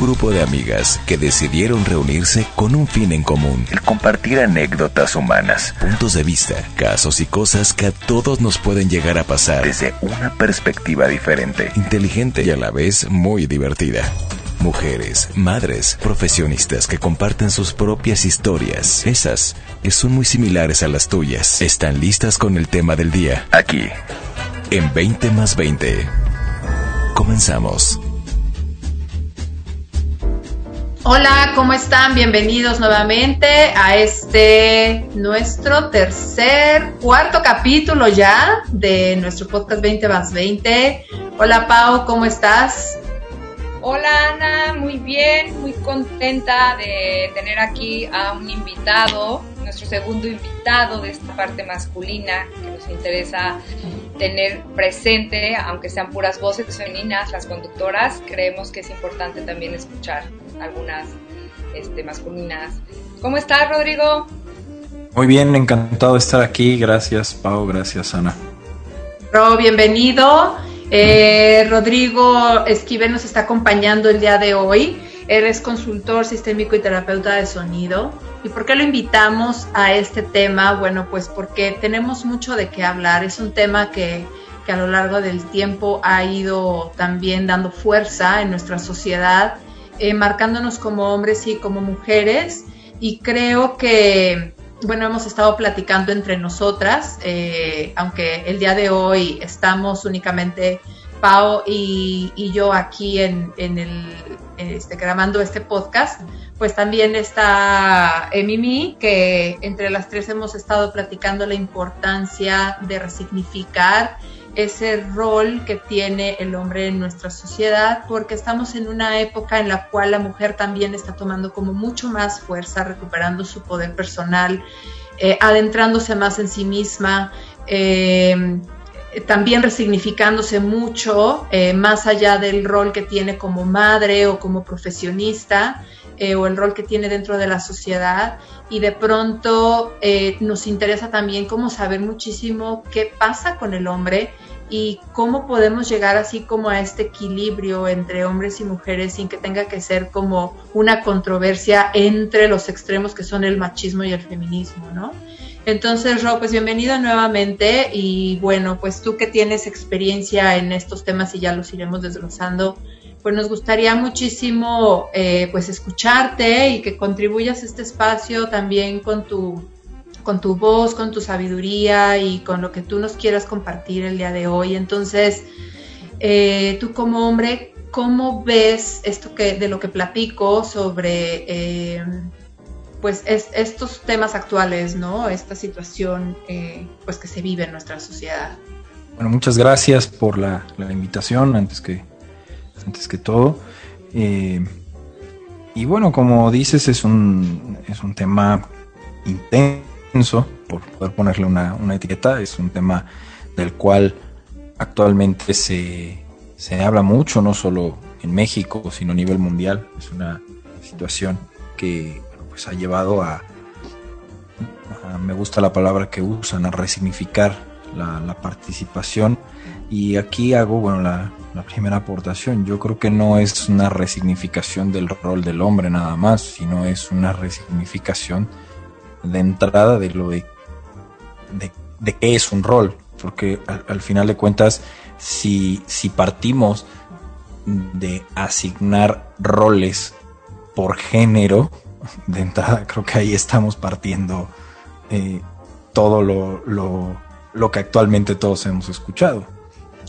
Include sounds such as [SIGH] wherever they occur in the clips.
Grupo de amigas que decidieron reunirse con un fin en común. El compartir anécdotas humanas, puntos de vista, casos y cosas que a todos nos pueden llegar a pasar desde una perspectiva diferente, inteligente y a la vez muy divertida. Mujeres, madres, profesionistas que comparten sus propias historias. Esas que son muy similares a las tuyas. Están listas con el tema del día. Aquí, en 20 más 20. Comenzamos. Hola, ¿cómo están? Bienvenidos nuevamente a este nuestro tercer, cuarto capítulo ya de nuestro podcast 20 más 20. Hola Pau, ¿cómo estás? Hola Ana, muy bien, muy contenta de tener aquí a un invitado, nuestro segundo invitado de esta parte masculina que nos interesa tener presente, aunque sean puras voces femeninas, las conductoras, creemos que es importante también escuchar algunas este, masculinas. ¿Cómo estás, Rodrigo? Muy bien, encantado de estar aquí. Gracias, Pau. Gracias, Ana. Ro, bienvenido. Eh, Rodrigo Esquivel nos está acompañando el día de hoy. Él es consultor sistémico y terapeuta de sonido. ¿Y por qué lo invitamos a este tema? Bueno, pues porque tenemos mucho de qué hablar. Es un tema que, que a lo largo del tiempo ha ido también dando fuerza en nuestra sociedad eh, marcándonos como hombres y como mujeres. Y creo que, bueno, hemos estado platicando entre nosotras, eh, aunque el día de hoy estamos únicamente Pau y, yo aquí en, el, este, grabando este podcast, pues también está Mimi, que entre las tres hemos estado platicando la importancia de resignificar ese rol que tiene el hombre en nuestra sociedad, porque estamos en una época en la cual la mujer también está tomando como mucho más fuerza, recuperando su poder personal, eh, adentrándose más en sí misma, eh, también resignificándose mucho, eh, más allá del rol que tiene como madre o como profesionista. o el rol que tiene dentro de la sociedad y de pronto nos interesa también como saber muchísimo qué pasa con el hombre y cómo podemos llegar así como a este equilibrio entre hombres y mujeres sin que tenga que ser como una controversia entre los extremos que son el machismo y el feminismo, ¿no? Entonces, Ro, pues bienvenido nuevamente y bueno, pues tú que tienes experiencia en estos temas y ya los iremos desglosando, pues nos gustaría muchísimo eh, pues escucharte y que contribuyas a este espacio también con tu con tu voz, con tu sabiduría y con lo que tú nos quieras compartir el día de hoy. Entonces, eh, tú como hombre, ¿cómo ves esto que de lo que platico sobre eh, pues estos temas actuales, ¿no? Esta situación eh, pues que se vive en nuestra sociedad. Bueno, muchas gracias por la, invitación antes que, antes que todo. y bueno, como dices, es un, es un tema intenso por poder ponerle una, etiqueta. Es un tema del cual actualmente se, habla mucho, no solo en México, sino a nivel mundial. Es una situación que pues, ha llevado a, me gusta la palabra que usan, a resignificar la, participación. Y aquí hago, bueno, la, la, primera aportación. Yo creo que no es una resignificación del rol del hombre nada más, sino es una resignificación de entrada de lo de, de, qué es un rol, porque al, final de cuentas, si, si partimos de asignar roles por género, de entrada creo que ahí estamos partiendo eh, todo lo, lo, lo, que actualmente todos hemos escuchado.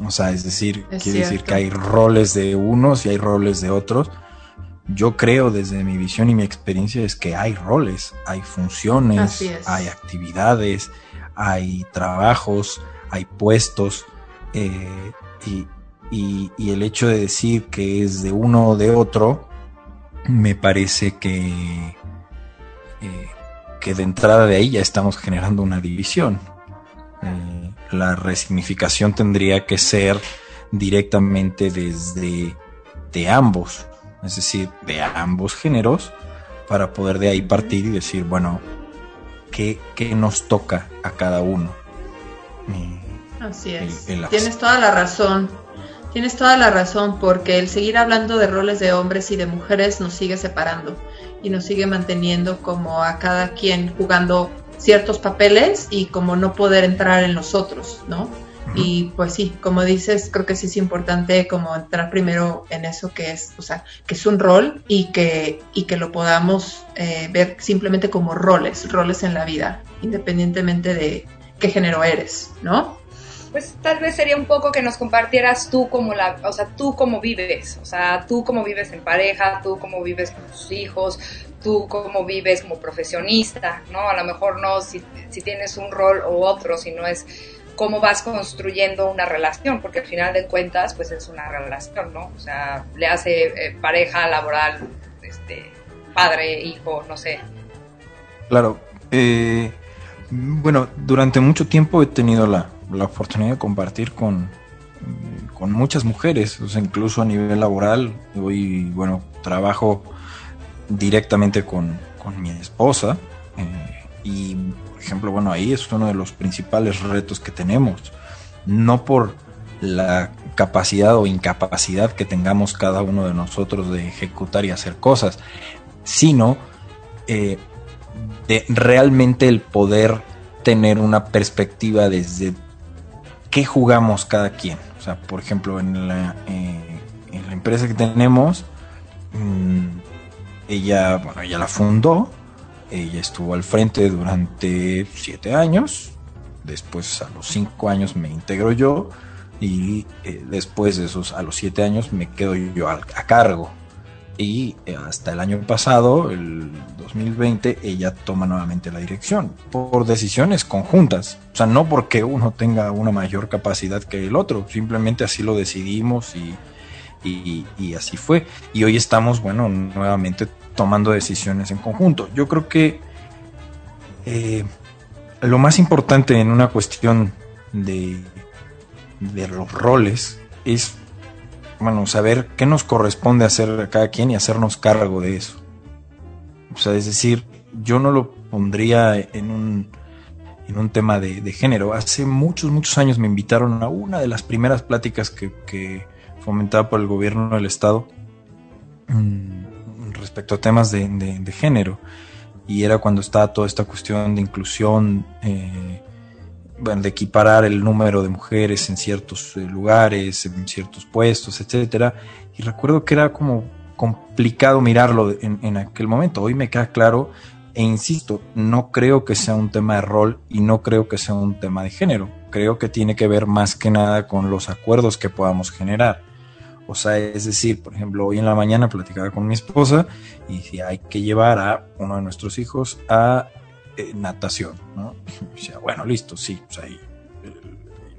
O sea, es decir, quiere decir que hay roles de unos y hay roles de otros, yo creo desde mi visión y mi experiencia es que hay roles, hay funciones, hay actividades, hay trabajos, hay puestos eh, y, el hecho de decir que es de uno o de otro, me parece que, eh, que de entrada de ahí ya estamos generando una división. Eh, la resignificación tendría que ser directamente desde de ambos, es decir, de ambos géneros, para poder de ahí partir y decir, bueno, ¿qué, qué nos toca a cada uno? Así es. Tienes toda la razón. Tienes toda la razón, porque el seguir hablando de roles de hombres y de mujeres nos sigue separando y nos sigue manteniendo como a cada quien jugando ciertos papeles y como no poder entrar en los otros, ¿no? Y pues sí, como dices, creo que sí es importante como entrar primero en eso que es, o sea, que es un rol y que, y que lo podamos eh, ver simplemente como roles, roles en la vida, independientemente de qué género eres, ¿no? pues tal vez sería un poco que nos compartieras tú como la, o sea, tú cómo vives, o sea, tú cómo vives en pareja, tú cómo vives con tus hijos, tú cómo vives como profesionista, ¿no? A lo mejor no si, si tienes un rol u otro, sino es cómo vas construyendo una relación, porque al final de cuentas, pues es una relación, ¿no? O sea, le hace eh, pareja laboral, este, padre, hijo, no sé. Claro. Eh, bueno, durante mucho tiempo he tenido la, la oportunidad de compartir con, con muchas mujeres, incluso a nivel laboral. Hoy, bueno, trabajo directamente con, mi esposa eh, y, ejemplo, bueno, ahí es uno de los principales retos que tenemos. No por la capacidad o incapacidad que tengamos cada uno de nosotros de ejecutar y hacer cosas, sino eh, de realmente el poder tener una perspectiva desde qué jugamos cada quien. O sea, por ejemplo, en la, eh, en la empresa que tenemos, mm, ella, bueno, ella la fundó, ella estuvo al frente durante siete años, después a los cinco años me integro yo y eh, después de esos, a los siete años me quedo yo a cargo y eh, hasta el año pasado, el 2020, ella toma nuevamente la dirección por decisiones conjuntas. O sea, no porque uno tenga una mayor capacidad que el otro, simplemente así lo decidimos y, así fue. Y hoy estamos, bueno, nuevamente tomando decisiones en conjunto. Yo creo que eh, lo más importante en una cuestión de, de los roles es bueno, saber qué nos corresponde hacer a cada quien y hacernos cargo de eso. O sea, es decir, yo no lo pondría en un, en un tema de, género. Hace muchos, muchos años me invitaron a una de las primeras pláticas que, fomentaba por el gobierno del Estado mm, respecto a temas de, género. Y era cuando estaba toda esta cuestión de inclusión. Eh, bueno, de equiparar el número de mujeres en ciertos eh, lugares, en ciertos puestos, etcétera. Y recuerdo que era como complicado mirarlo en, aquel momento. Hoy me queda claro e insisto, no creo que sea un tema de rol y no creo que sea un tema de género. Creo que tiene que ver más que nada con los acuerdos que podamos generar. O sea, es decir, por ejemplo, hoy en la mañana platicaba con mi esposa y si hay que llevar a uno de nuestros hijos a eh, natación, ¿no? Decía, bueno, listo, sí. Yo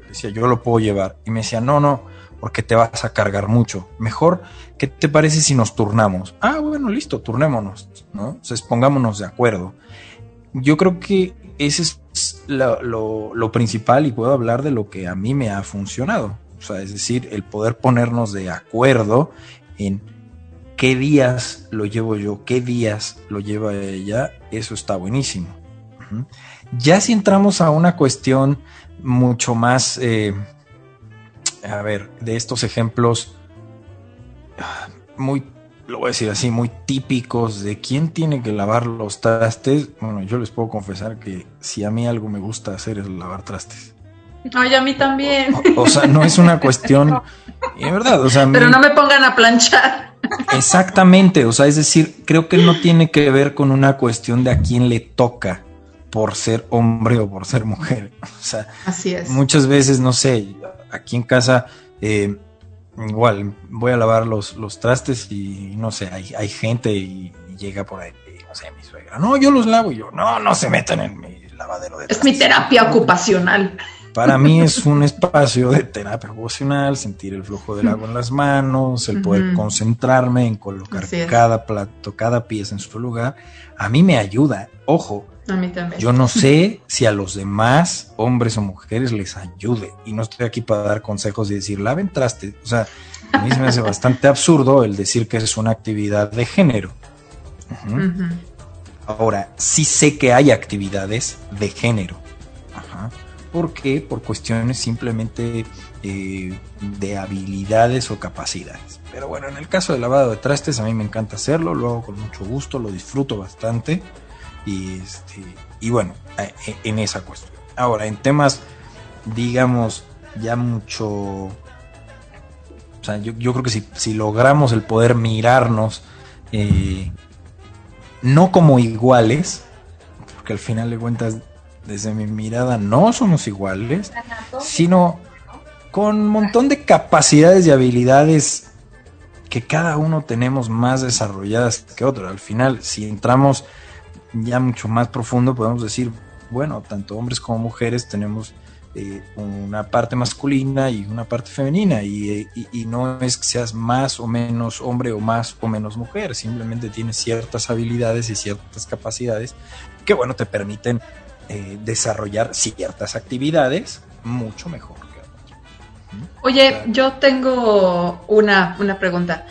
decía, yo lo puedo llevar. Y me decía, no, no, porque te vas a cargar mucho. Mejor, ¿qué te parece si nos turnamos? Ah, bueno, listo, turnémonos, ¿no? O pongámonos de acuerdo. Yo creo que ese es lo principal y puedo hablar de lo que a mí me ha funcionado. O sea, es decir, el poder ponernos de acuerdo en qué días lo llevo yo, qué días lo lleva ella, eso está buenísimo. Ya si entramos a una cuestión mucho más, eh, a ver, de estos ejemplos muy, lo voy a decir así, muy típicos de quién tiene que lavar los trastes. Bueno, yo les puedo confesar que si a mí algo me gusta hacer es lavar trastes. Ay, a mí también. O, sea, no es una cuestión, [LAUGHS] en verdad, o sea, pero no me pongan a planchar. Exactamente, o sea, es decir, creo que no tiene que ver con una cuestión de a quién le toca por ser hombre o por ser mujer. O sea, Así es. muchas veces, no sé, aquí en casa, eh, igual voy a lavar los, los trastes y no sé, hay, hay gente y, llega por ahí, no sé, mi suegra, no, yo los lavo y yo, no, no se metan en mi lavadero de Es mi terapia ocupacional. Para mí es un espacio de terapia emocional, sentir el flujo del agua en las manos, el poder concentrarme en colocar cada plato, cada pieza en su lugar. A mí me ayuda, ojo. A mí también. Yo no sé si a los demás, hombres o mujeres, les ayude. Y no estoy aquí para dar consejos y decir, laven traste. O sea, a mí se me hace bastante absurdo el decir que es una actividad de género. Ahora, sí sé que hay actividades de género. ¿Por qué? Por cuestiones simplemente eh, de habilidades o capacidades. Pero bueno, en el caso del lavado de trastes a mí me encanta hacerlo, lo hago con mucho gusto, lo disfruto bastante. Y, este, y bueno, eh, en esa cuestión. Ahora, en temas, digamos, ya mucho... O sea, yo, creo que si, logramos el poder mirarnos, eh, no como iguales, porque al final de cuentas desde mi mirada no somos iguales, sino con un montón de capacidades y habilidades que cada uno tenemos más desarrolladas que otro. Al final, si entramos ya mucho más profundo, podemos decir, bueno, tanto hombres como mujeres tenemos eh, una parte masculina y una parte femenina y, y, no es que seas más o menos hombre o más o menos mujer, simplemente tienes ciertas habilidades y ciertas capacidades que bueno te permiten eh, desarrollar ciertas actividades mucho mejor que otras. Oye, yo tengo una, pregunta.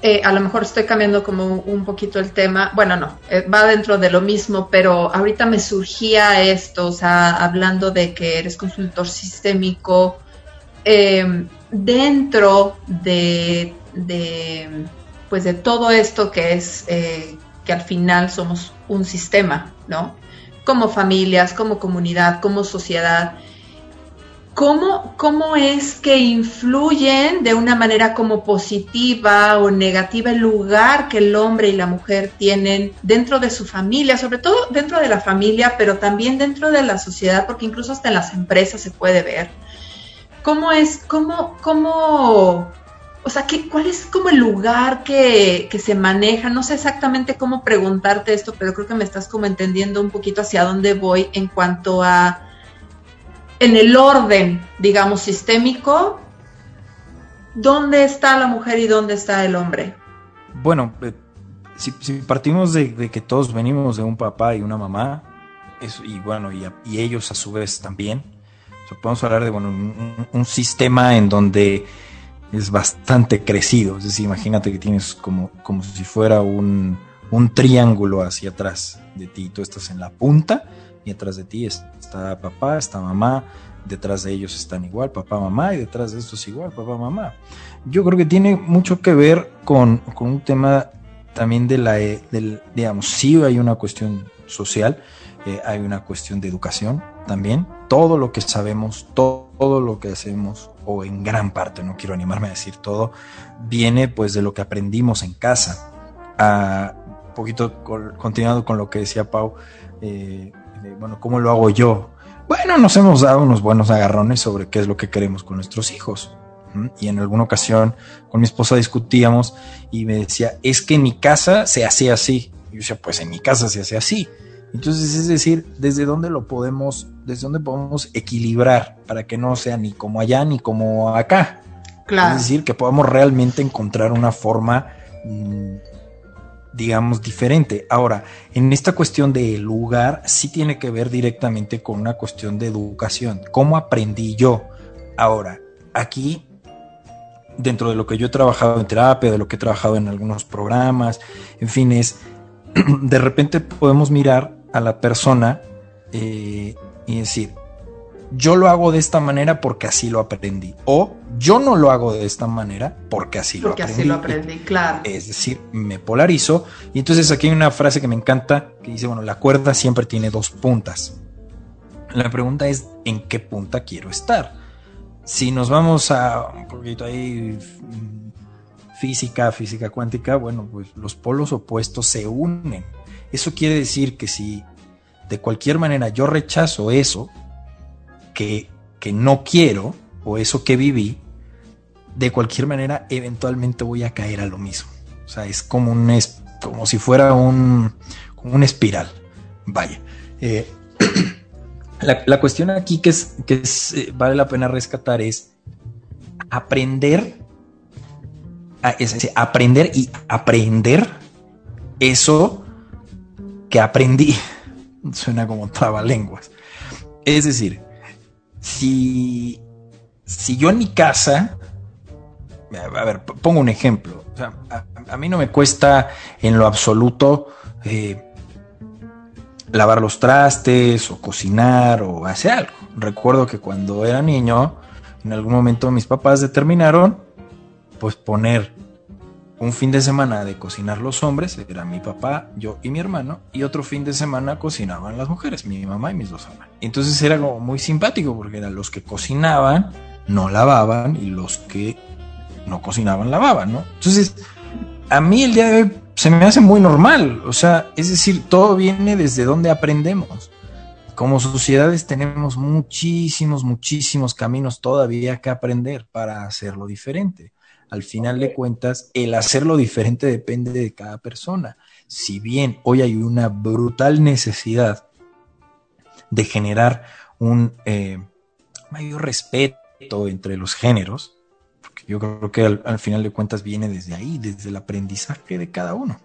Eh, a lo mejor estoy cambiando como un poquito el tema. Bueno, no, eh, va dentro de lo mismo, pero ahorita me surgía esto, o sea, hablando de que eres consultor sistémico, em, dentro de, de, pues de todo esto que es que al final somos un sistema, ¿no? Como familias, como comunidad, como sociedad, ¿cómo, cómo es que influyen de una manera como positiva o negativa el lugar que el hombre y la mujer tienen dentro de su familia, sobre todo dentro de la familia, pero también dentro de la sociedad, porque incluso hasta en las empresas se puede ver. ¿Cómo es, cómo, cómo o sea, ¿qué, ¿cuál es como el lugar que, se maneja? No sé exactamente cómo preguntarte esto, pero creo que me estás como entendiendo un poquito hacia dónde voy en cuanto a, en el orden, digamos, sistémico, ¿dónde está la mujer y dónde está el hombre? Bueno, eh, si, partimos de, que todos venimos de un papá y una mamá, y bueno, y, ellos a su vez también, podemos hablar de bueno, un sistema en donde es bastante crecido. Es decir, imagínate que tienes como, como si fuera un, triángulo hacia atrás de ti. Tú estás en la punta y atrás de ti está papá, está mamá, detrás de ellos están igual, papá, mamá, y detrás de estos igual, papá, mamá. Yo creo que tiene mucho que ver con, un tema también de la, eh, del, digamos, sí hay una cuestión social, eh, hay una cuestión de educación también. Todo lo que sabemos, todo lo que hacemos, o en gran parte, no quiero animarme a decir todo, viene pues de lo que aprendimos en casa. Ah, poquito continuando con lo que decía Pau, eh, bueno, ¿cómo lo hago yo? Bueno, nos hemos dado unos buenos agarrones sobre qué es lo que queremos con nuestros hijos. Y en alguna ocasión con mi esposa discutíamos y me decía, es que en mi casa se hace así. Y yo decía, pues en mi casa se hace así. Entonces, es decir, desde dónde lo podemos, desde dónde podemos equilibrar para que no sea ni como allá ni como acá. Claro. Es decir, que podamos realmente encontrar una forma, mm, digamos, diferente. Ahora, en esta cuestión de lugar, sí tiene que ver directamente con una cuestión de educación. ¿Cómo aprendí yo? Ahora, aquí dentro de lo que yo he trabajado en terapia, de lo que he trabajado en algunos programas, en fin, es [CLEARS THROAT] de repente podemos mirar a la persona eh, y decir, yo lo hago de esta manera porque así lo aprendí. O yo no lo hago de esta manera porque así lo aprendí. así lo aprendí, claro. Es decir, me polarizo. Y entonces aquí hay una frase que me encanta que dice, bueno, la cuerda siempre tiene dos puntas. La pregunta es, ¿en qué punta quiero estar? Si nos vamos a un poquito ahí mm, física, física cuántica, bueno, pues los polos opuestos se unen eso quiere decir que si de cualquier manera yo rechazo eso que, no quiero o eso que viví, de cualquier manera eventualmente voy a caer a lo mismo. O sea, es como, un, como si fuera un, espiral. Vaya. Eh, [CLEARS THROAT] la, cuestión aquí que, es, que eh, vale la pena rescatar es aprender, aprender y aprender eso que aprendí. [LAUGHS] Suena como trabalenguas. Es decir, si, si yo en mi casa, a ver, pongo un ejemplo. a, mí no me cuesta en lo absoluto eh, lavar los trastes o cocinar o hacer algo. Recuerdo que cuando era niño, en algún momento mis papás determinaron pues poner un fin de semana de cocinar los hombres, era mi papá, yo y mi hermano, y otro fin de semana cocinaban las mujeres, mi mamá y mis dos hermanos. Entonces era como muy simpático porque eran los que cocinaban, no lavaban, y los que no cocinaban, lavaban, ¿no? Entonces, a mí el día de hoy se me hace muy normal, o sea, es decir, todo viene desde donde aprendemos. Como sociedades tenemos muchísimos, muchísimos caminos todavía que aprender para hacerlo diferente al final de cuentas, el hacerlo diferente depende de cada persona. Si bien hoy hay una brutal necesidad de generar un eh, mayor respeto entre los géneros, porque yo creo que al, final de cuentas viene desde ahí, desde el aprendizaje de cada uno.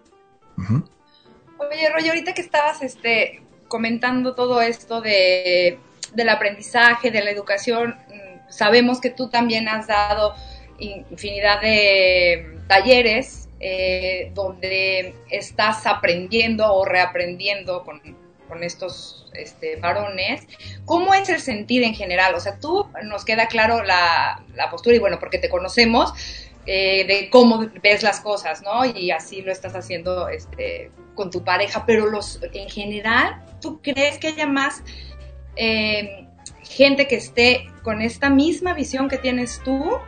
Oye, Roy, ahorita que estabas este, comentando todo esto de, del aprendizaje, de la educación, mm, sabemos que tú también has dado infinidad de talleres eh, donde estás aprendiendo o reaprendiendo con, estos este, varones. ¿Cómo es el sentir en general? O sea, tú nos queda claro la, postura y bueno, porque te conocemos, eh, de cómo ves las cosas, ¿no? Y así lo estás haciendo este, con tu pareja, pero los, en general, ¿tú crees que haya más eh, gente que esté con esta misma visión que tienes tú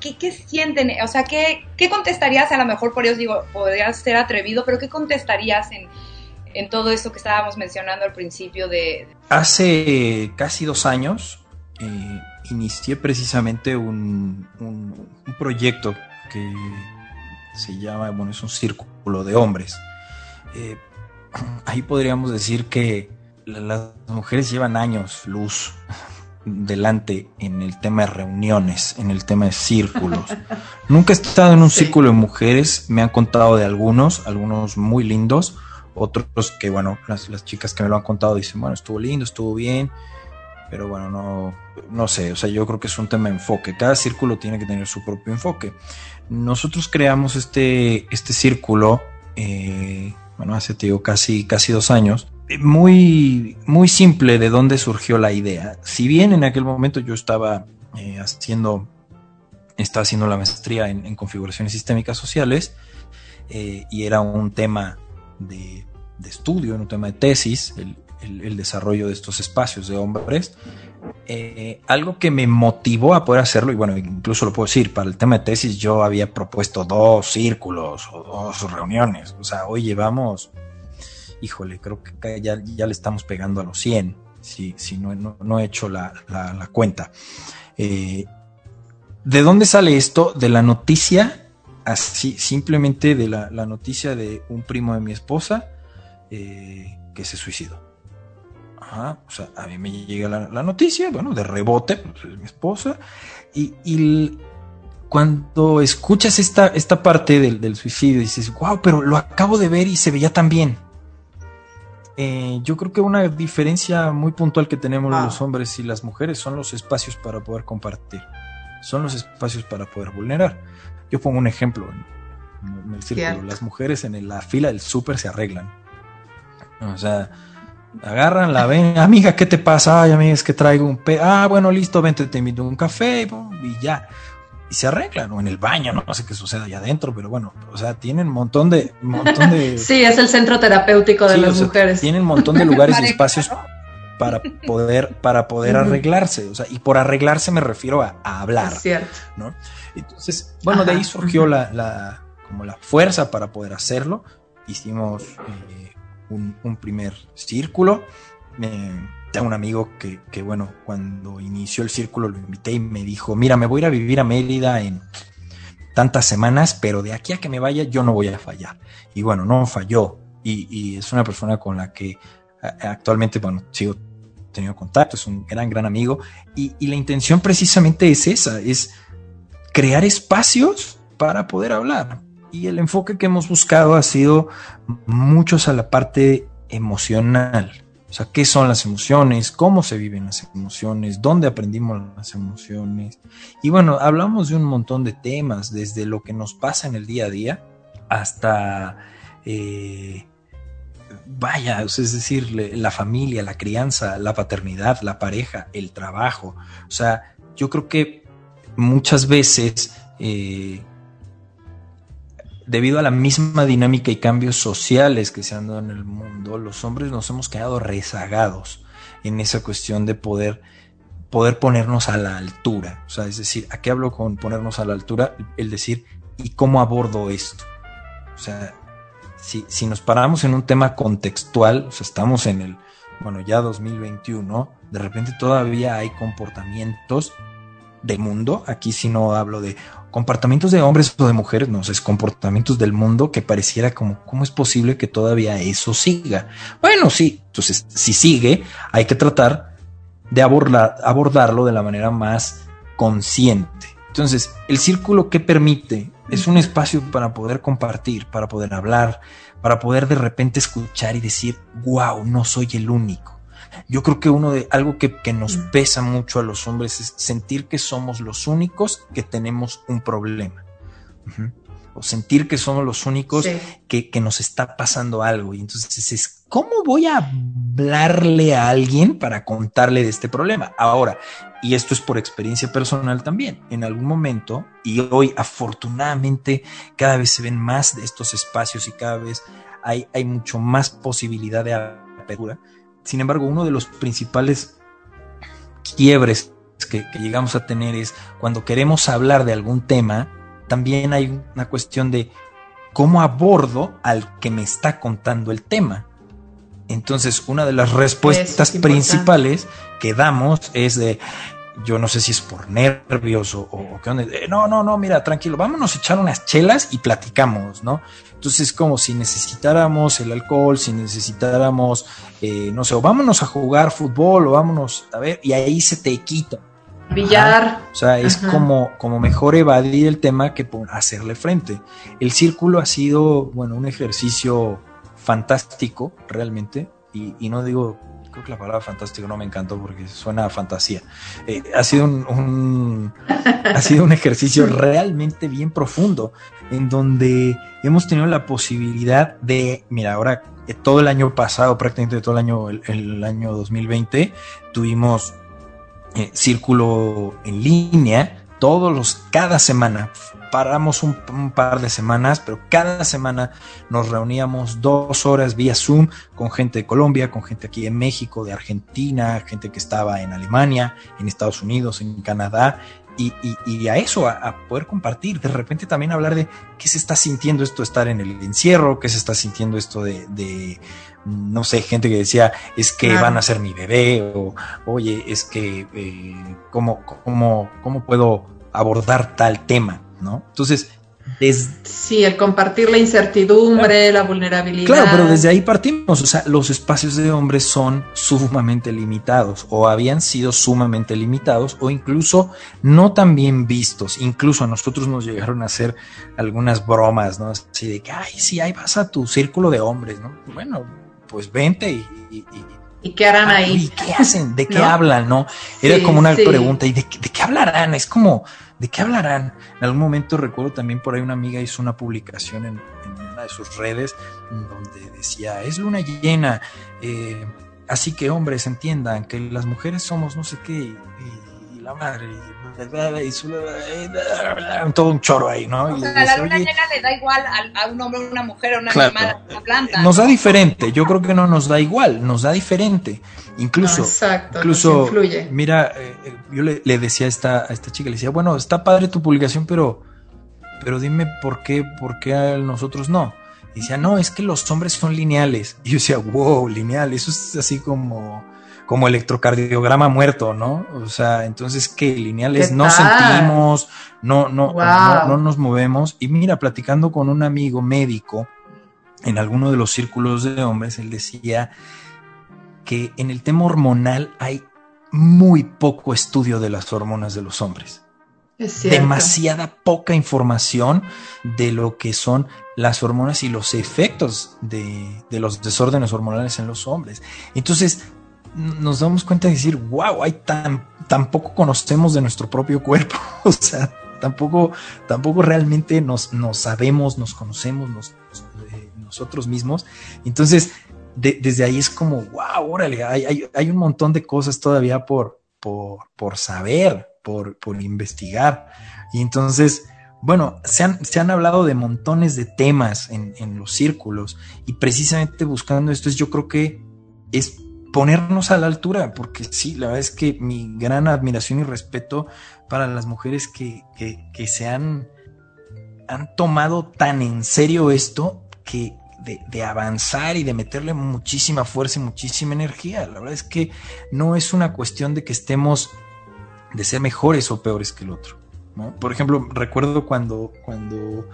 qué, sienten, o sea, ¿qué, ¿qué, contestarías? A lo mejor por eso digo, podrías ser atrevido, pero ¿qué contestarías en, todo eso que estábamos mencionando al principio de... Hace casi dos años eh, inicié precisamente un, un, proyecto que se llama, bueno, es un círculo de hombres. Eh, [CLEARS THROAT] ahí podríamos decir que las mujeres llevan años luz delante en el tema de reuniones, en el tema de círculos. [LAUGHS] Nunca he estado en un círculo de mujeres, me han contado de algunos, algunos muy lindos, otros que, bueno, las, chicas que me lo han contado dicen, bueno, estuvo lindo, estuvo bien, pero bueno, no, no sé, o sea, yo creo que es un tema de enfoque, cada círculo tiene que tener su propio enfoque. Nosotros creamos este, este círculo, eh, bueno, hace, te digo, casi, casi dos años, muy, muy simple de dónde surgió la idea. Si bien en aquel momento yo estaba eh, haciendo, estaba haciendo la maestría en, configuraciones sistémicas sociales eh, y era un tema de, estudio, un tema de tesis, el, desarrollo de estos espacios de hombres, eh, algo que me motivó a poder hacerlo, y bueno, incluso lo puedo decir, para el tema de tesis yo había propuesto dos círculos o dos reuniones, o sea, hoy llevamos híjole, creo que ya, le estamos pegando a los 100, si, no, he hecho la, cuenta. Eh, ¿De dónde sale esto? De la noticia, así, simplemente de la, noticia de un primo de mi esposa eh, que se suicidó. Ajá, o sea, a mí me llega la, noticia, bueno, de rebote, pues, es mi esposa, y, cuando escuchas esta, esta parte del, del, suicidio, dices, wow, pero lo acabo de ver y se veía tan bien. Eh, yo creo que una diferencia muy puntual que tenemos ah. los hombres y las mujeres son los espacios para poder compartir, son los espacios para poder vulnerar. Yo pongo un ejemplo en, el círculo, las mujeres en la fila del súper se arreglan. O sea, agarran, la ven, amiga, ¿qué te pasa? Ay, amiga, es que traigo un pe... Ah, bueno, listo, vente, te invito un café y ya y se arreglan, o en el baño, no, sé qué sucede allá adentro, pero bueno, o sea, tienen un montón de... montón de [LAUGHS] sí, es el centro terapéutico de las mujeres. tienen un montón de lugares y [LAUGHS] espacios para poder, para poder arreglarse, o sea, y por arreglarse me refiero a, hablar, cierto. ¿no? Entonces, bueno, de ahí surgió la, la, como la fuerza para poder hacerlo, hicimos eh, un, un, primer círculo, eh, tengo un amigo que, que, bueno, cuando inició el círculo lo invité y me dijo, mira, me voy a ir a vivir a Mérida en tantas semanas, pero de aquí a que me vaya yo no voy a fallar. Y bueno, no falló. Y, es una persona con la que actualmente, bueno, sigo tenido contacto, es un gran, gran amigo, y la intención precisamente es esa, es crear espacios para poder hablar. Y el enfoque que hemos buscado ha sido muchos a la parte emocional. O sea, ¿qué son las emociones? ¿Cómo se viven las emociones? ¿Dónde aprendimos las emociones? Y bueno, hablamos de un montón de temas, desde lo que nos pasa en el día a día hasta, eh, vaya, es decir, la familia, la crianza, la paternidad, la pareja, el trabajo. O sea, yo creo que muchas veces... Eh, debido a la misma dinámica y cambios sociales que se han dado en el mundo, los hombres nos hemos quedado rezagados en esa cuestión de poder, poder ponernos a la altura. O sea, es decir, ¿a qué hablo con ponernos a la altura? El decir, ¿y cómo abordo esto? O sea, si, si nos paramos en un tema contextual, estamos en el, bueno, ya 2021, de repente todavía hay comportamientos del mundo, aquí si no hablo de comportamientos de hombres o de mujeres, no, es comportamientos del mundo que pareciera como, ¿cómo es posible que todavía eso siga? Bueno, sí, entonces si sigue, hay que tratar de abordar, abordarlo de la manera más consciente. Entonces, el círculo que permite es un espacio para poder compartir, para poder hablar, para poder de repente escuchar y decir, wow, no soy el único yo creo que uno de algo que, nos mm. pesa mucho a los hombres es sentir que somos los únicos que tenemos un problema. O sentir que somos los únicos que, que, nos está pasando algo. Y entonces es, ¿cómo voy a hablarle a alguien para contarle de este problema? Ahora, y esto es por experiencia personal también, en algún momento, y hoy afortunadamente cada vez se ven más de estos espacios y cada vez hay, hay mucho más posibilidad de apertura sin embargo, uno de los principales quiebres que, llegamos a tener es cuando queremos hablar de algún tema, también hay una cuestión de cómo abordo al que me está contando el tema. Entonces, una de las respuestas principales que damos es de, yo no sé si es por nervios o, qué onda, no, no, no, mira, tranquilo, vámonos a echar unas chelas y platicamos, ¿no? Entonces es como si necesitáramos el alcohol, si necesitáramos, eh, no sé, o vámonos a jugar fútbol o vámonos a ver, y ahí se te quita. Billar. O sea, es como, como mejor evadir el tema que hacerle frente. El círculo ha sido, bueno, un ejercicio fantástico, realmente, y, y no digo creo que la palabra fantástico no me encantó porque suena a fantasía. Eh, ha, sido un, ha sido un ejercicio realmente bien profundo en donde hemos tenido la posibilidad de, mira, ahora eh, todo el año pasado, prácticamente todo el año, el, año 2020, tuvimos eh, círculo en línea todos los, cada semana, paramos un, par de semanas, pero cada semana nos reuníamos dos horas vía Zoom con gente de Colombia, con gente aquí en México, de Argentina, gente que estaba en Alemania, en Estados Unidos, en Canadá, y, a eso, a, poder compartir, de repente también hablar de qué se está sintiendo esto de estar en el encierro, qué se está sintiendo esto de, no sé, gente que decía, es que van a ser mi bebé, o oye, es que, eh, ¿cómo, cómo, ¿cómo puedo abordar tal tema? ¿No? Entonces, Sí, el compartir la incertidumbre, la vulnerabilidad. Claro, pero desde ahí partimos. O sea, los espacios de hombres son sumamente limitados o habían sido sumamente limitados o incluso no tan bien vistos. Incluso a nosotros nos llegaron a hacer algunas bromas, ¿no? Así de que, ay, sí, ahí vas a tu círculo de hombres, ¿no? Bueno, pues vente y... y, qué harán ahí? ¿Y qué hacen? ¿De qué hablan? ¿No? Era como una pregunta. ¿Y de, de qué hablarán? Es como ¿De qué hablarán? En algún momento recuerdo también por ahí una amiga hizo una publicación en, una de sus redes donde decía, es luna llena, eh, así que hombres entiendan que las mujeres somos no sé qué, y, la madre, y, todo un choro ahí, ¿no? O sea, la luna llena le da igual a, un hombre, a una mujer, a una animal, a una planta. Nos da diferente, yo creo que no nos da igual, nos da diferente. Incluso, incluso mira, eh, eh, yo le, decía a esta, a esta chica, le decía, bueno, está padre tu publicación, pero, pero dime por qué, por qué a nosotros no. Y decía, no, es que los hombres son lineales. Y yo decía, wow, lineal, eso es así como, como electrocardiograma muerto, ¿no? O sea, entonces que lineales no sentimos, no, no, no, no nos movemos. Y mira, platicando con un amigo médico en alguno de los círculos de hombres, él decía, que en el tema hormonal hay muy poco estudio de las hormonas de los hombres. Demasiada poca información de lo que son las hormonas y los efectos de, los desórdenes hormonales en los hombres. Entonces, nos damos cuenta de decir, wow, hay tan, poco conocemos de nuestro propio cuerpo. [LAUGHS] o sea, tampoco, tampoco realmente nos, nos sabemos, nos conocemos eh, nosotros mismos. Entonces, desde ahí es como, wow, órale, hay, un montón de cosas todavía por, por, saber, por, investigar. Y entonces, bueno, se han, se han, hablado de montones de temas en, en, los círculos y precisamente buscando esto es yo creo que es ponernos a la altura, porque sí, la verdad es que mi gran admiración y respeto para las mujeres que, que, que se han, han tomado tan en serio esto que, de, avanzar y de meterle muchísima fuerza y muchísima energía. La verdad es que no es una cuestión de que estemos de ser mejores o peores que el otro. Por ejemplo, recuerdo cuando, cuando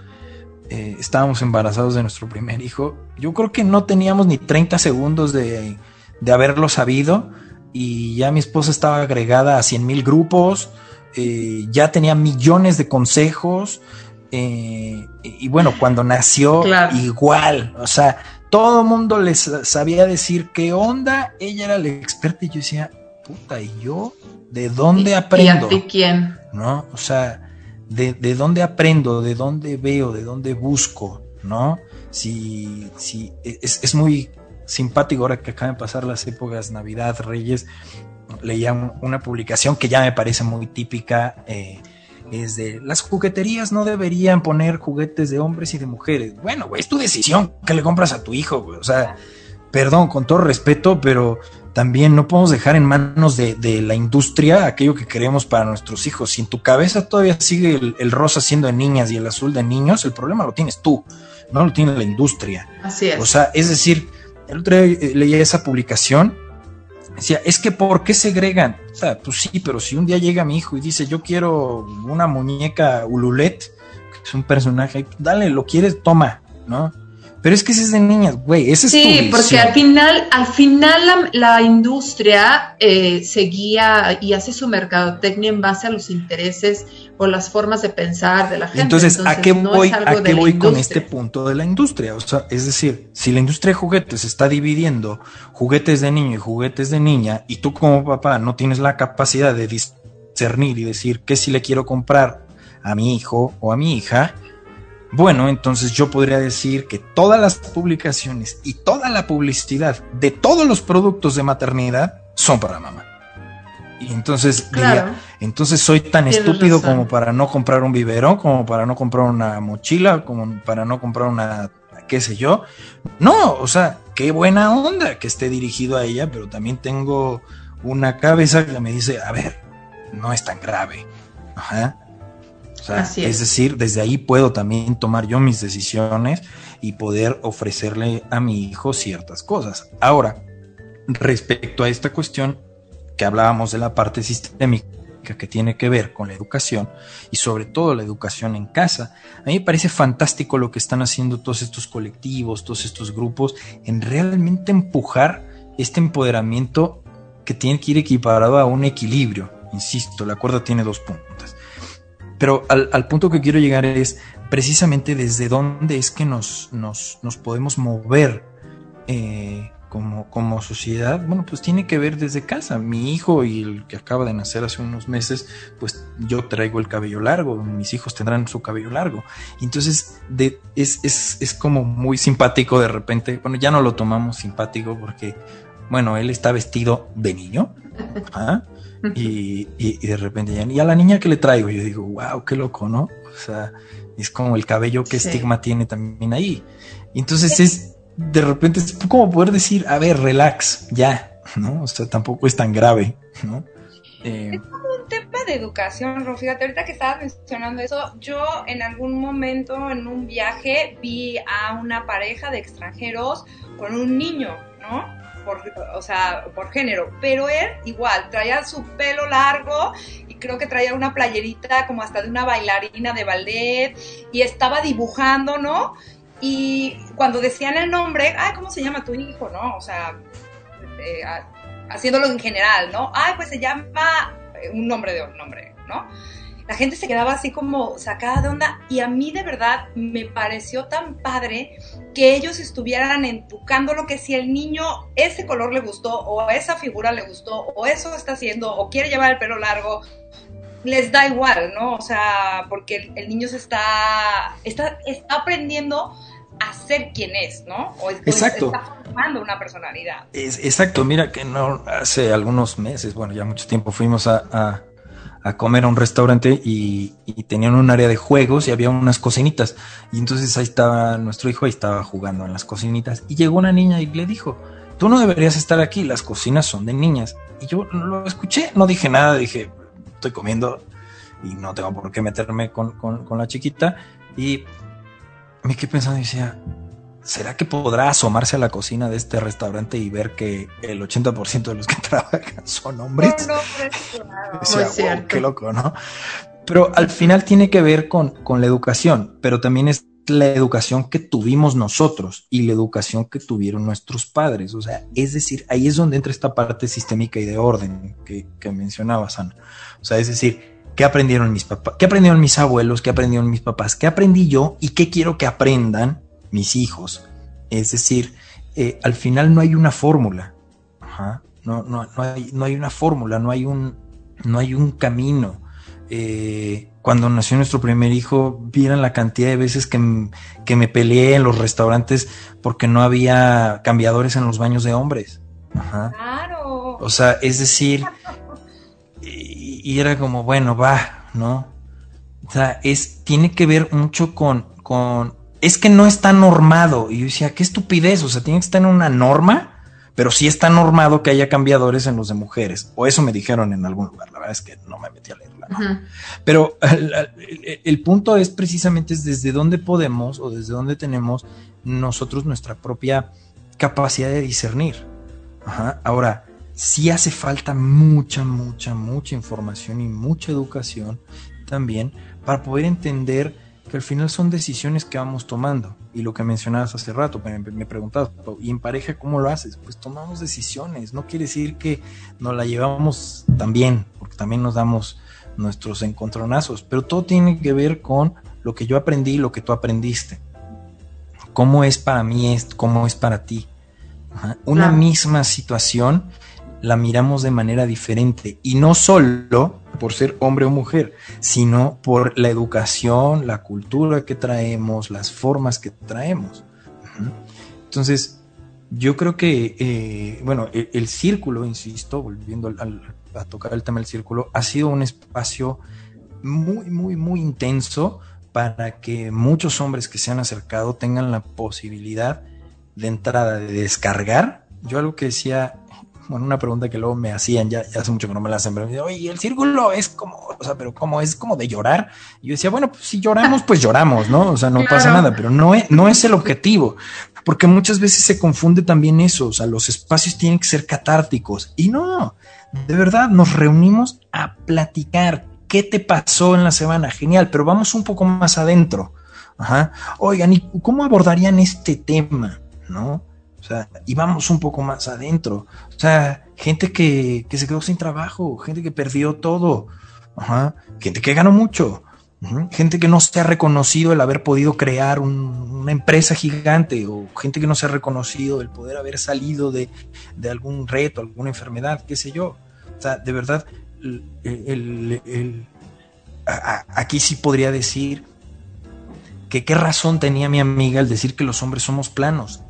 eh, estábamos embarazados de nuestro primer hijo, yo creo que no teníamos ni 30 segundos de, de haberlo sabido y ya mi esposa estaba agregada a 100 mil grupos, eh, ya tenía millones de consejos, eh, y bueno, cuando nació, igual, o sea, todo el mundo les sabía decir qué onda, ella era la experta y yo decía, puta, ¿y yo? ¿De dónde aprendo? ¿Y a quién? ¿No? O sea, de, dónde aprendo? ¿De dónde veo? ¿De dónde busco? ¿No? Si, si es, es muy simpático ahora que acaban de pasar las épocas Navidad, Reyes, leía una publicación que ya me parece muy típica. Eh, es de las jugueterías no deberían poner juguetes de hombres y de mujeres. Bueno, güey, es tu decisión que le compras a tu hijo, güey. O sea, perdón, con todo respeto, pero también no podemos dejar en manos de, la industria aquello que queremos para nuestros hijos. Si en tu cabeza todavía sigue el, rosa siendo de niñas y el azul de niños, el problema lo tienes tú, no lo tiene la industria. Así es. O sea, es decir, el otro día eh, leía esa publicación Decía, es que ¿por qué segregan? Pues sí, pero si un día llega mi hijo y dice, yo quiero una muñeca Ululet, que es un personaje, dale, lo quieres, toma, ¿no? Pero es que ese es de niñas, güey, ese es Sí, porque al final, al final la, industria eh, seguía y hace su mercadotecnia en base a los intereses o las formas de pensar de la gente. Entonces, ¿a qué voy, ¿a qué voy con este punto de la industria? O sea, es decir, si la industria de juguetes está dividiendo juguetes de niño y juguetes de niña, y tú como papá no tienes la capacidad de discernir y decir qué si le quiero comprar a mi hijo o a mi hija, bueno, entonces yo podría decir que todas las publicaciones y toda la publicidad de todos los productos de maternidad son para mamá. Y entonces entonces soy tan estúpido como para no comprar un biberón, como para no comprar una mochila, como para no comprar una qué sé yo. No, o sea, qué buena onda que esté dirigido a ella, pero también tengo una cabeza que me dice, a ver, no es tan grave. Ajá es. decir, desde ahí puedo también tomar yo mis decisiones y poder ofrecerle a mi hijo ciertas cosas. Ahora, respecto a esta cuestión que hablábamos de la parte sistémica que tiene que ver con la educación y sobre todo la educación en casa. A mí me parece fantástico lo que están haciendo todos estos colectivos, todos estos grupos, en realmente empujar este empoderamiento que tiene que ir equiparado a un equilibrio. Insisto, la cuerda tiene dos puntas. Pero al, punto que quiero llegar es precisamente desde dónde es que nos, nos, podemos mover eh, como, como sociedad. Bueno, pues tiene que ver desde casa. Mi hijo y el que acaba de nacer hace unos meses, pues yo traigo el cabello largo, mis hijos tendrán su cabello largo. Entonces de, es, es, es como muy simpático de repente. Bueno, ya no lo tomamos simpático porque, bueno, él está vestido de niño. [LAUGHS] ¿ah? Y, de repente, ya, y a la niña que le traigo, yo digo, wow, qué loco, ¿no? O sea, es como el cabello que estigma tiene también ahí. Y entonces es, de repente es como poder decir, a ver, relax, ya, ¿no? O sea, tampoco es tan grave, ¿no? Eh, de educación, Ro. Fíjate, ahorita que estabas mencionando eso, yo en algún momento en un viaje vi a una pareja de extranjeros con un niño, ¿no? por, o sea, por género, pero él igual, traía su pelo largo y creo que traía una playerita como hasta de una bailarina de ballet y estaba dibujando, ¿no? Y cuando decían el nombre, ay, ¿cómo se llama tu hijo, no? O sea, este, haciéndolo en general, ¿no? Ay, pues se llama eh, un nombre de un nombre, ¿no? La gente se quedaba así como sacada de onda y a mí de verdad me pareció tan padre que ellos estuvieran entucando lo que si el niño ese color le gustó o esa figura le gustó o eso está haciendo o quiere llevar el pelo largo les da igual, ¿no? O sea, porque el, niño se está, está, está aprendiendo a ser quien es, ¿no? O, exacto. está formando una personalidad. exacto, mira que no hace algunos meses, bueno, ya mucho tiempo fuimos a, a, comer a un restaurante y, y, tenían un área de juegos y había unas cocinitas. Y entonces ahí estaba nuestro hijo, ahí estaba jugando en las cocinitas. Y llegó una niña y le dijo, tú no deberías estar aquí, las cocinas son de niñas. Y yo lo escuché, no dije nada, dije, estoy comiendo y no tengo por qué meterme con, la chiquita. Y me quedé pensando y decía, ¿será que podrá asomarse a la cocina de este restaurante y ver que el 80% de los que [LAUGHS] trabajan son hombres? No, no, qué loco, ¿no? Pero al final tiene que ver con, con la educación, pero también es la educación que tuvimos nosotros y la educación que tuvieron nuestros padres. O sea, es decir, ahí es donde entra esta parte sistémica y de orden que, que mencionabas, Ana. O sea, es decir, ¿qué aprendieron mis papás? ¿Qué aprendieron mis abuelos? ¿Qué aprendieron mis papás? ¿Qué aprendí yo? ¿Y qué quiero que aprendan mis hijos? Es decir, eh, al final no hay una fórmula. No, no, no, hay, no hay una fórmula, no hay un, no hay un camino. Eh, cuando nació nuestro primer hijo, vieran la cantidad de veces que, que, me peleé en los restaurantes porque no había cambiadores en los baños de hombres. Claro. O sea, es decir, y, era como, bueno, va, ¿no? O sea, es, tiene que ver mucho con, con, es que no está normado. Y yo decía, qué estupidez, o sea, tiene que estar en una norma pero sí está normado que haya cambiadores en los de mujeres, o eso me dijeron en algún lugar, la verdad es que no me metí a leerla. Pero [LAUGHS] el, punto es precisamente es desde dónde podemos o desde dónde tenemos nosotros nuestra propia capacidad de discernir. Ahora, sí hace falta mucha, mucha, mucha información y mucha educación también para poder entender que al final son decisiones que vamos tomando. Y lo que mencionabas hace rato, me, me preguntabas, ¿y en pareja cómo lo haces? Pues tomamos decisiones, no quiere decir que nos la llevamos tan bien, porque también nos damos nuestros encontronazos, pero todo tiene que ver con lo que yo aprendí y lo que tú aprendiste. ¿Cómo es para mí esto? ¿Cómo es para ti? Una misma situación la miramos de manera diferente y no solo por ser hombre o mujer, sino por la educación, la cultura que traemos, las formas que traemos. Entonces, yo creo que, eh, bueno, el, círculo, insisto, volviendo a tocar el tema del círculo, ha sido un espacio muy, muy, muy intenso para que muchos hombres que se han acercado tengan la posibilidad de entrada, de descargar. Yo algo que decía bueno, una pregunta que luego me hacían, ya, hace mucho que no me la hacen, pero me decían, oye, el círculo es como, o sea, pero como es como de llorar. Y yo decía, bueno, pues si lloramos, pues lloramos, ¿no? O sea, no pasa nada, pero no es, no es el objetivo, porque muchas veces se confunde también eso, o sea, los espacios tienen que ser catárticos. Y no, de verdad, nos reunimos a platicar. ¿Qué te pasó en la semana? Genial, pero vamos un poco más adentro. Ajá. Oigan, ¿y cómo abordarían este tema? ¿No? O sea, y vamos un poco más adentro. O sea, gente que, que se quedó sin trabajo, gente que perdió todo, gente que ganó mucho, gente que no se ha reconocido el haber podido crear una empresa gigante, o gente que no se ha reconocido el poder haber salido de, de algún reto, alguna enfermedad, qué sé yo. O sea, de verdad, el, el, aquí sí podría decir que qué razón tenía mi amiga al decir que los hombres somos planos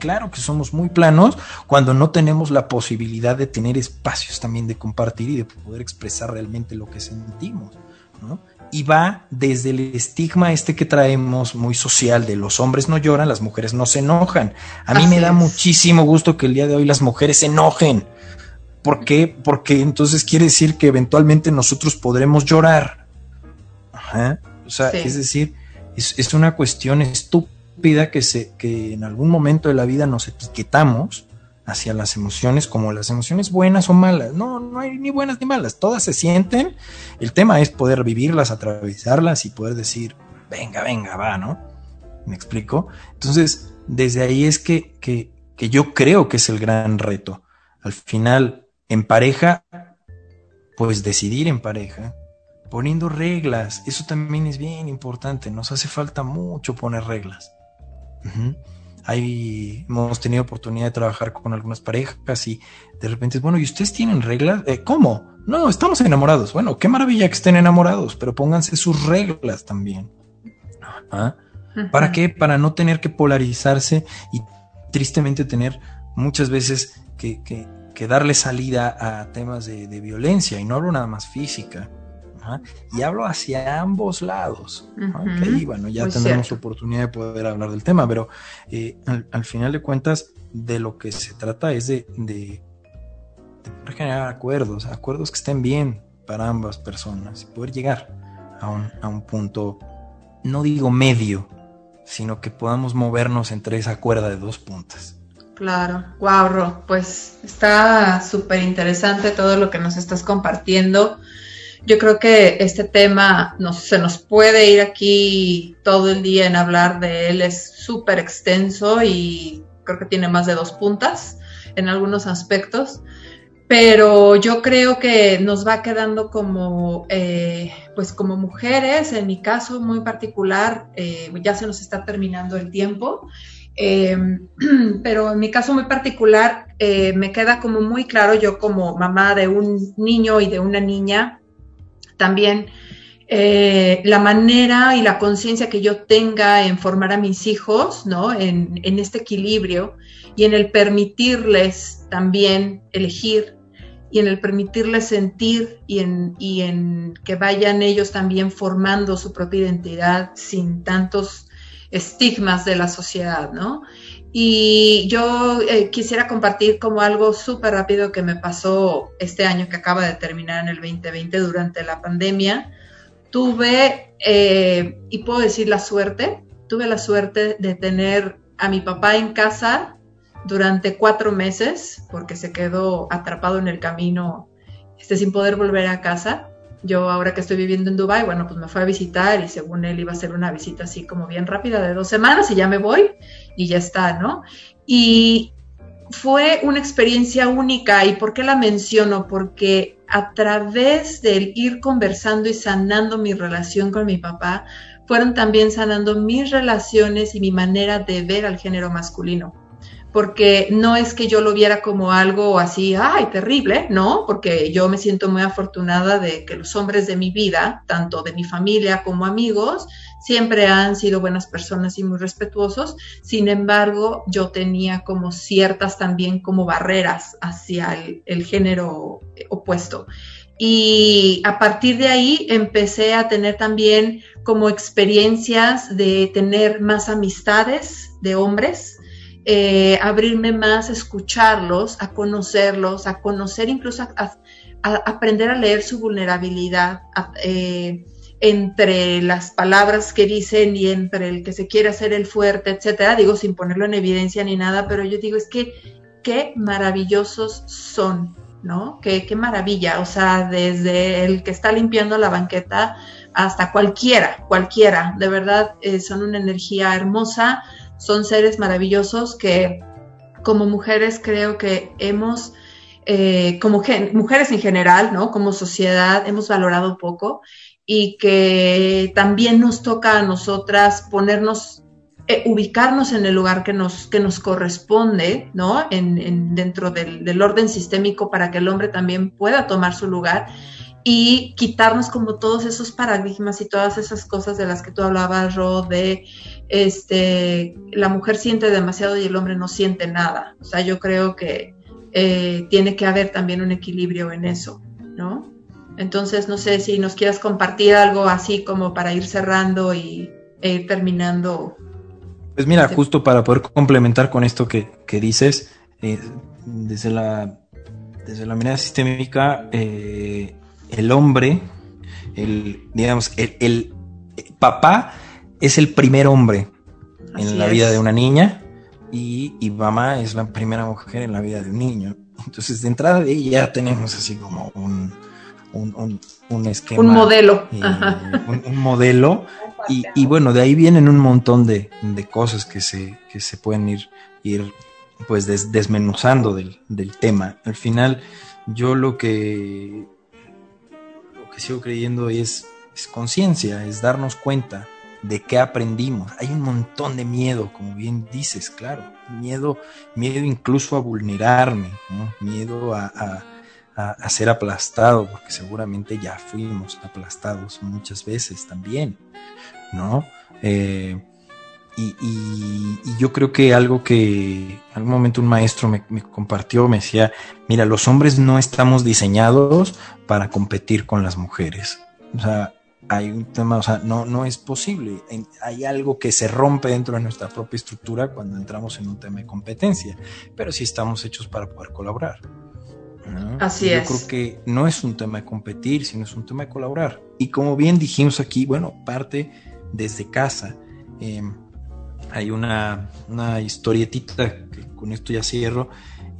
claro que somos muy planos cuando no tenemos la posibilidad de tener espacios también de compartir y de poder expresar realmente lo que sentimos, ¿no? Y va desde el estigma este que traemos muy social de los hombres no lloran, las mujeres no se enojan. A mí me da muchísimo gusto que el día de hoy las mujeres se enojen. ¿Por qué? Porque entonces quiere decir que eventualmente nosotros podremos llorar. Ajá. O sea, es decir, es, es una cuestión estúpida pida que, se, que en algún momento de la vida nos etiquetamos hacia las emociones como las emociones buenas o malas. No, no hay ni buenas ni malas, todas se sienten. El tema es poder vivirlas, atravesarlas y poder decir, venga, venga, va, ¿no? ¿Me explico? Entonces, desde ahí es que, que, que yo creo que es el gran reto. al final, en pareja, pues decidir en pareja, poniendo reglas, eso también es bien importante, nos hace falta mucho poner reglas. Hemos tenido oportunidad de trabajar con algunas parejas y de repente, bueno, ¿y ustedes tienen reglas? Eh, ¿Cómo? No, estamos enamorados. Bueno, qué maravilla que estén enamorados, pero pónganse sus reglas también. ¿Para qué? Para no tener que polarizarse y tristemente tener muchas veces que, darle salida a temas de, violencia, y no hablo nada más física, y hablo hacia ambos lados. bueno, ya tendremos oportunidad de poder hablar del tema, pero eh, al, final de cuentas, de lo que se trata es de, de, generar acuerdos, acuerdos que estén bien para ambas personas y poder llegar a un, a un punto, no digo medio, sino que podamos movernos entre esa cuerda de dos puntas. Claro, wow, pues está súper interesante todo lo que nos estás compartiendo. Yo creo que este tema se nos puede ir aquí todo el día en hablar de él, es súper extenso y creo que tiene más de dos puntas en algunos aspectos pero yo creo que nos va quedando como, eh, pues como mujeres, en mi caso muy particular, eh, ya se nos está terminando el tiempo, eh, [CLEARS THROAT] pero en mi caso muy particular me queda como muy claro, yo como mamá de un niño y de una niña, también la manera y la conciencia que yo tenga en formar a mis hijos, ¿no? En, en este equilibrio y en el permitirles también elegir y en el permitirles sentir y en, y en que vayan ellos también formando su propia identidad sin tantos estigmas de la sociedad, ¿no? Y yo eh, quisiera compartir como algo súper rápido que me pasó este año que acaba de terminar en el 2020 durante la pandemia. Tuve, eh, y puedo decir la suerte, tuve la suerte de tener a mi papá en casa durante cuatro meses porque se quedó atrapado en el camino este, sin poder volver a casa. Yo ahora que estoy viviendo en Dubai, bueno, pues me fue a visitar y según él iba a ser una visita así como bien rápida de dos semanas y ya me voy y ya está, ¿no? Y fue una experiencia única. ¿Y por qué la menciono? Porque a través del ir conversando y sanando mi relación con mi papá, fueron también sanando mis relaciones y mi manera de ver al género masculino porque no es que yo lo viera como algo así, ay, terrible, no, porque yo me siento muy afortunada de que los hombres de mi vida, tanto de mi familia como amigos, siempre han sido buenas personas y muy respetuosos. Sin embargo, yo tenía como ciertas también como barreras hacia el, género opuesto. Y a partir de ahí empecé a tener también como experiencias de tener más amistades de hombres, eh, abrirme más, a escucharlos, a conocerlos, a conocer incluso, a, aprender a leer su vulnerabilidad eh, entre las palabras que dicen y entre el que se quiere hacer el fuerte, etcétera. Digo sin ponerlo en evidencia ni nada, pero yo digo es que qué maravillosos son, ¿no? Qué, qué maravilla, o sea, desde el que está limpiando la banqueta hasta cualquiera, cualquiera, de verdad eh, son una energía hermosa son seres maravillosos que como mujeres creo que hemos, eh, como mujeres en general, ¿no? Como sociedad hemos valorado poco y que también nos toca a nosotras ponernos, eh, ubicarnos en el lugar que nos, que nos corresponde, ¿no? En, dentro del, del orden sistémico para que el hombre también pueda tomar su lugar y quitarnos como todos esos paradigmas y todas esas cosas de las que tú hablabas, Ro, de este, la mujer siente demasiado y el hombre no siente nada. O sea, yo creo que eh, tiene que haber también un equilibrio en eso, ¿no? Entonces, no sé si nos quieras compartir algo así como para ir cerrando y e ir terminando. Pues mira, este justo para poder complementar con esto que, dices, eh, desde, la, desde la mirada sistémica, eh, el hombre, el, digamos, el, papá es el primer hombre en la vida de una niña y, mamá es la primera mujer en la vida de un niño. Entonces, de entrada de ahí ya tenemos así como un, un, esquema. Un modelo. un, modelo. Y, bueno, de ahí vienen un montón de, cosas que se, que se pueden ir, ir pues desmenuzando del, del, tema. Al final, yo lo que, que sigo creyendo es, es conciencia, es darnos cuenta de qué aprendimos. Hay un montón de miedo, como bien dices, claro. Miedo, miedo incluso a vulnerarme, miedo a, a, ser aplastado, porque seguramente ya fuimos aplastados muchas veces también, ¿no? Eh, y, yo creo que algo que en algún momento un maestro me, me, compartió, me decía, mira, los hombres no estamos diseñados para competir con las mujeres. O sea, hay un tema, o sea, no, no es posible. Hay algo que se rompe dentro de nuestra propia estructura cuando entramos en un tema de competencia, pero sí estamos hechos para poder colaborar. Así Yo es. creo que no es un tema de competir, sino es un tema de colaborar. Y como bien dijimos aquí, bueno, parte desde casa. Em, hay una, una, historietita que con esto ya cierro.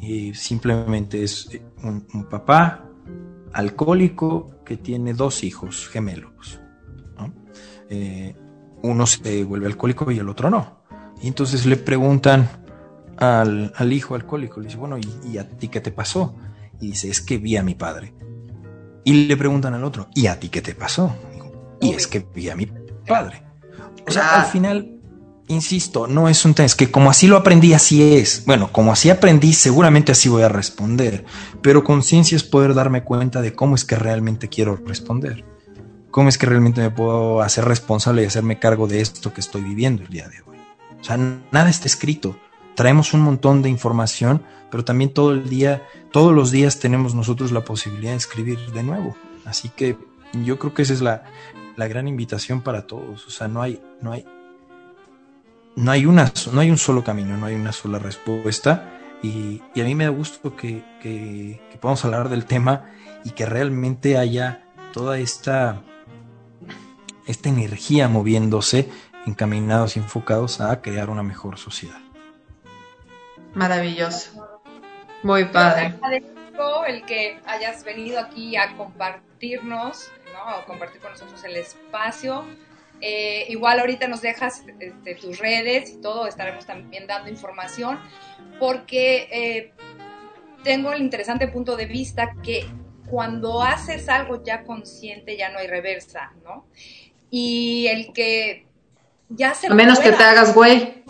y simplemente es un, un papá alcohólico que tiene dos hijos gemelos. ¿no? Eh, uno se vuelve alcohólico y el otro no. Y entonces le preguntan al, al hijo alcohólico, le dice, bueno, ¿y, ¿y, a ti qué te pasó? Y dice, es que vi a mi padre. Y le preguntan al otro, ¿y a ti qué te pasó? Y es que vi a mi padre. O sea, al final insisto, no es un tema, es que como así lo aprendí, así es. Bueno, como así aprendí, seguramente así voy a responder. Pero conciencia es poder darme cuenta de cómo es que realmente quiero responder. Cómo es que realmente me puedo hacer responsable y hacerme cargo de esto que estoy viviendo el día de hoy. O sea, nada está escrito. Traemos un montón de información, pero también todo el día, todos los días tenemos nosotros la posibilidad de escribir de nuevo. Así que yo creo que esa es la, la gran invitación para todos. O sea, no hay, no hay, no hay, una, no hay un solo camino, no hay una sola respuesta. Y, y a mí me da gusto que, que, que, podamos hablar del tema y que realmente haya toda esta, esta energía moviéndose, encaminados y enfocados a crear una mejor sociedad. Maravilloso. Muy padre. El que hayas venido aquí a compartirnos, ¿no? A compartir con nosotros el espacio. Eh, igual ahorita nos dejas este, tus redes y todo, estaremos también dando información, porque eh, tengo el interesante punto de vista que cuando haces algo ya consciente ya no hay reversa, ¿no? Y el que ya se... A menos pueda, que te hagas güey.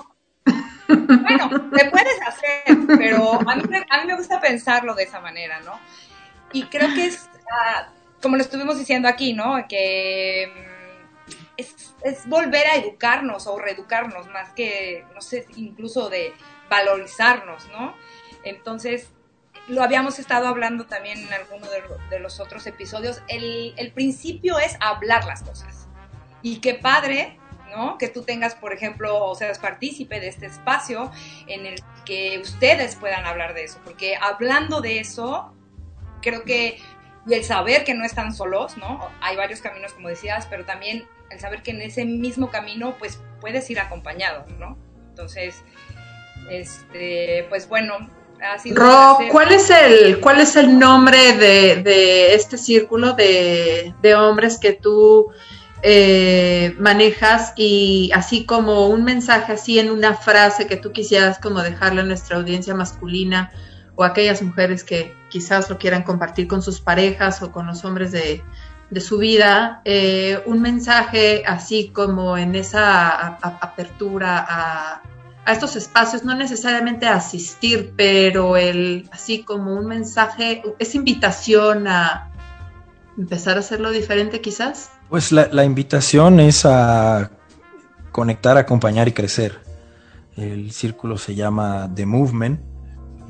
Bueno, te puedes hacer, pero a mí, a mí, me gusta pensarlo de esa manera, ¿no? Y creo que es, uh, como lo estuvimos diciendo aquí, ¿no? Que es, es, volver a educarnos o reeducarnos más que, no sé, incluso de valorizarnos, ¿no? Entonces, lo habíamos estado hablando también en alguno de, de los otros episodios, el, el, principio es hablar las cosas. Y qué padre, ¿no? Que tú tengas, por ejemplo, o seas partícipe de este espacio en el que ustedes puedan hablar de eso, porque hablando de eso, creo que y el saber que no están solos, ¿no? Hay varios caminos, como decías, pero también el saber que en ese mismo camino, pues puedes ir acompañado, ¿no? Entonces, este, pues bueno, ha sido. Ro, ¿cuál es el, cuál es el nombre de, de este círculo de, de, hombres que tú eh, manejas y así como un mensaje así en una frase que tú quisieras como dejarle a nuestra audiencia masculina o a aquellas mujeres que quizás lo quieran compartir con sus parejas o con los hombres de, de su vida, eh, un mensaje así como en esa apertura a, estos espacios, no necesariamente a asistir, pero el así como un mensaje, es invitación a empezar a hacerlo diferente quizás. Pues la, la invitación es a conectar, acompañar y crecer. El círculo se llama The Movement.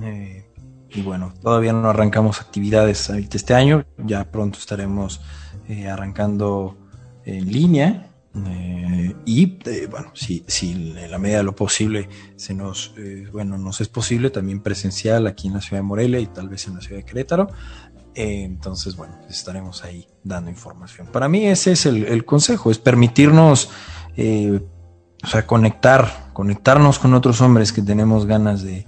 Eh, y bueno, todavía no arrancamos actividades este año, ya pronto estaremos eh, arrancando en línea. Eh, y eh, bueno, si, si, en la medida de lo posible se nos, bueno, nos es posible también presencial aquí en la ciudad de Morelia y tal vez en la ciudad de Querétaro. entonces, bueno, estaremos ahí dando información. Para mí ese es el, consejo, es permitirnos, o sea, conectar, conectarnos con otros hombres que tenemos ganas de,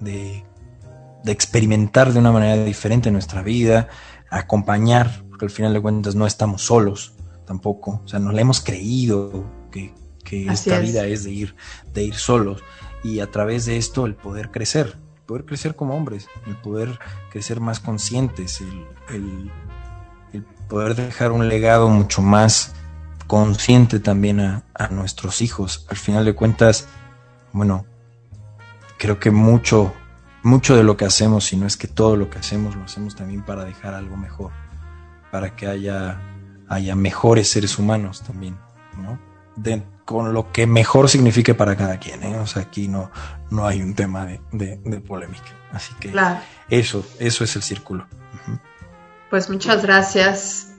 de experimentar de una manera diferente nuestra vida, acompañar, porque al final de cuentas no estamos solos tampoco, o sea, nos la hemos creído que, que esta es. vida es de ir, de ir solos y a través de esto el poder crecer, el poder crecer como hombres, el poder crecer más conscientes, el, poder dejar un legado mucho más consciente también a, a, nuestros hijos. Al final de cuentas, bueno, creo que mucho, mucho de lo que hacemos, si no es que todo lo que hacemos, lo hacemos también para dejar algo mejor, para que haya, haya mejores seres humanos también, ¿no? con lo que mejor signifique para cada quien. ¿eh? O sea, aquí no, no hay un tema de, polémica. Así que eso, eso es el círculo. Pues muchas gracias.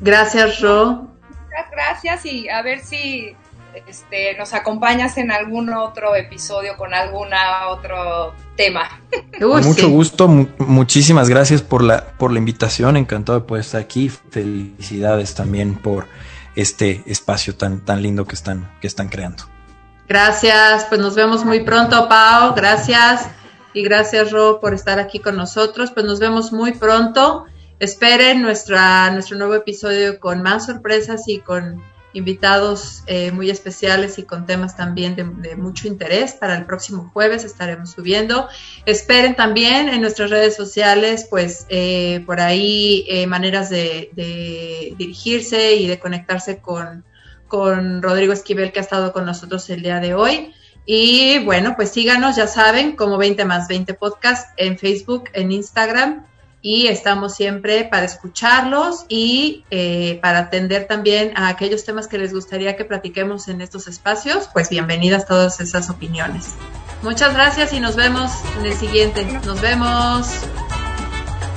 Gracias, Ro. Muchas gracias y a ver si este, nos acompañas en algún otro episodio con algún otro tema. [LAUGHS] Con mucho gusto, muchísimas gracias por la, por la invitación, encantado de poder estar aquí. Felicidades también por este espacio tan, tan lindo que están, que están creando. Gracias, pues nos vemos muy pronto, Pau. Gracias. Y gracias, Ro, por estar aquí con nosotros. Pues nos vemos muy pronto. Esperen nuestra, nuestro nuevo episodio con más sorpresas y con invitados eh, muy especiales y con temas también de, mucho interés. Para el próximo jueves estaremos subiendo. Esperen también en nuestras redes sociales, pues eh, por ahí eh, maneras de, dirigirse y de conectarse con, con Rodrigo Esquivel que ha estado con nosotros el día de hoy. Y bueno, pues síganos, ya saben, como 20 más 20 podcast en Facebook, en Instagram y estamos siempre para escucharlos y eh, para atender también a aquellos temas que les gustaría que platiquemos en estos espacios, pues bienvenidas todas esas opiniones. Muchas gracias y nos vemos en el siguiente. Nos vemos.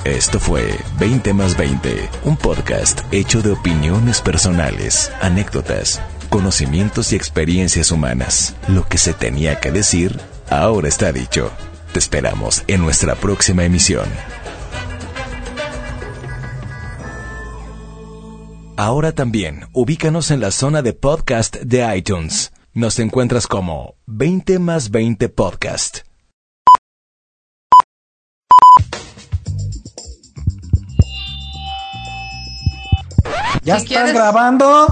Esto fue 20 más 20, un podcast hecho de opiniones personales, anécdotas, conocimientos y experiencias humanas. Lo que se tenía que decir, ahora está dicho. Te esperamos en nuestra próxima emisión. Ahora también, ubícanos en la zona de podcast de iTunes. Nos encuentras como 20 más 20 podcast. ¿Ya estás grabando?